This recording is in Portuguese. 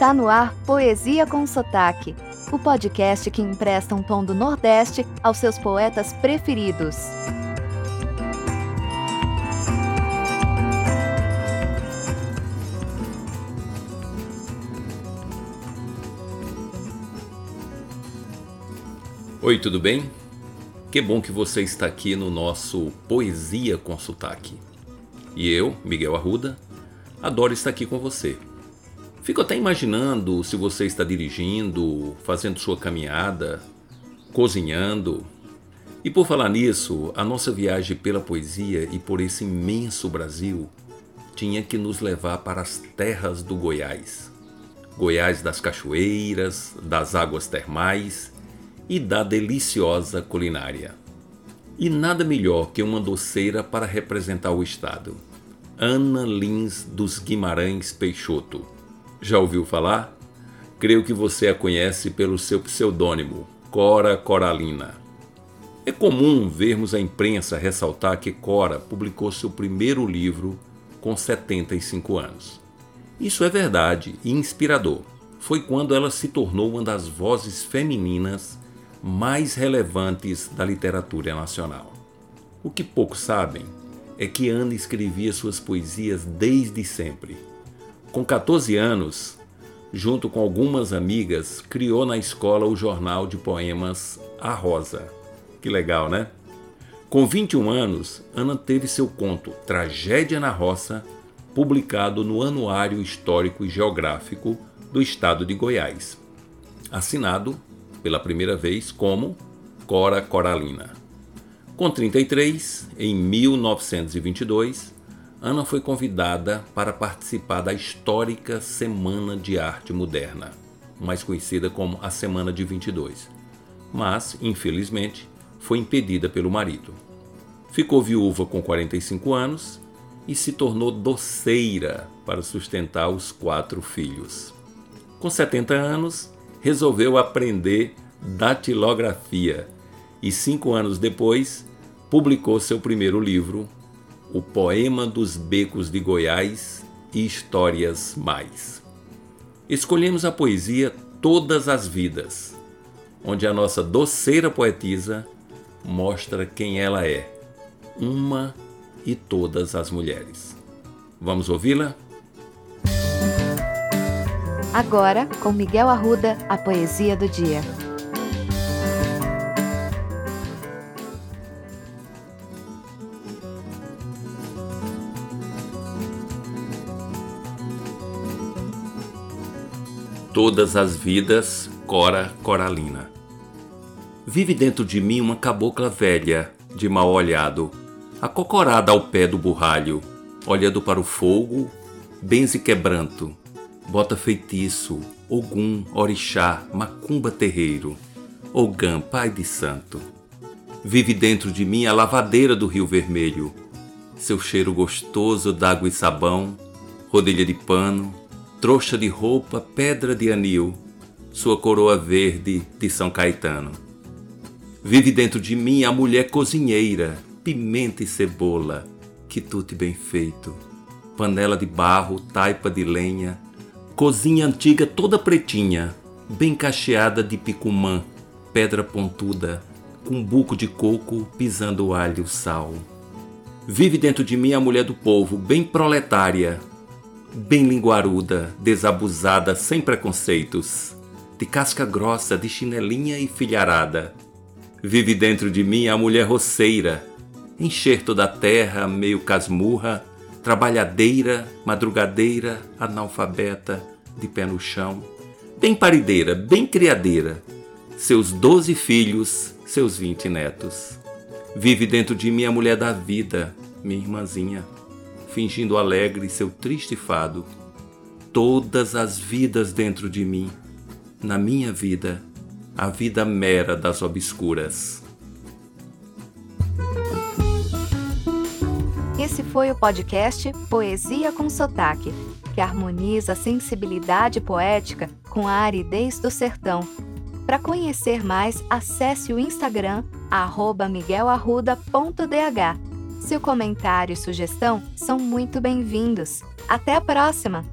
Está no ar Poesia com Sotaque, o podcast que empresta um tom do Nordeste aos seus poetas preferidos. Oi, tudo bem? Que bom que você está aqui no nosso Poesia com Sotaque. E eu, Miguel Arruda, adoro estar aqui com você. Fico até imaginando se você está dirigindo, fazendo sua caminhada, cozinhando. E por falar nisso, a nossa viagem pela poesia e por esse imenso Brasil tinha que nos levar para as terras do Goiás. Goiás das cachoeiras, das águas termais e da deliciosa culinária. E nada melhor que uma doceira para representar o estado. Ana Lins dos Guimarães Peixoto. Já ouviu falar? Creio que você a conhece pelo seu pseudônimo, Cora Coralina. É comum vermos a imprensa ressaltar que Cora publicou seu primeiro livro com 75 anos. Isso é verdade e inspirador. Foi quando ela se tornou uma das vozes femininas mais relevantes da literatura nacional. O que poucos sabem é que Ana escrevia suas poesias desde sempre. Com 14 anos, junto com algumas amigas, criou na escola o jornal de poemas A Rosa. Que legal, né? Com 21 anos, Ana teve seu conto Tragédia na Roça publicado no Anuário Histórico e Geográfico do Estado de Goiás, assinado pela primeira vez como Cora Coralina. Com 33, em 1922, Ana foi convidada para participar da histórica Semana de Arte Moderna, mais conhecida como a Semana de 22, mas, infelizmente, foi impedida pelo marido. Ficou viúva com 45 anos e se tornou doceira para sustentar os quatro filhos. Com 70 anos, resolveu aprender datilografia e, cinco anos depois, publicou seu primeiro livro, O Poema dos Becos de Goiás e Histórias Mais. Escolhemos a poesia Todas as Vidas, onde a nossa doceira poetisa mostra quem ela é, uma e todas as mulheres. Vamos ouvi-la? Agora, com Miguel Arruda, a poesia do dia. Todas as vidas, Cora Coralina. Vive dentro de mim uma cabocla velha, de mal olhado, acocorada ao pé do burralho, olhando para o fogo, benze quebranto, bota feitiço, Ogum, Orixá, Macumba terreiro, Ogã, Pai de Santo. Vive dentro de mim a lavadeira do Rio Vermelho, seu cheiro gostoso d'água e sabão, rodilha de pano, trouxa de roupa, pedra de anil, sua coroa verde de São Caetano. Vive dentro de mim a mulher cozinheira, pimenta e cebola, quitute bem feito, panela de barro, taipa de lenha, Cozinha antiga toda pretinha, bem cacheada de picumã, pedra pontuda, com buco de coco pisando alho sal. Vive dentro de mim a mulher do povo, bem proletária, bem linguaruda, desabusada, sem preconceitos, de casca grossa, de chinelinha e filharada. Vive dentro de mim a mulher roceira, enxerto da terra, meio casmurra, trabalhadeira, madrugadeira, analfabeta, de pé no chão, bem parideira, bem criadeira, seus doze filhos, seus vinte netos. Vive dentro de mim a mulher da vida, minha irmãzinha, fingindo alegre seu triste fado. Todas as vidas dentro de mim, na minha vida, a vida mera das obscuras. Esse foi o podcast Poesia com Sotaque, que harmoniza a sensibilidade poética com a aridez do sertão. Para conhecer mais, acesse o Instagram miguelarruda.dh. Seu comentário e sugestão são muito bem-vindos. Até a próxima!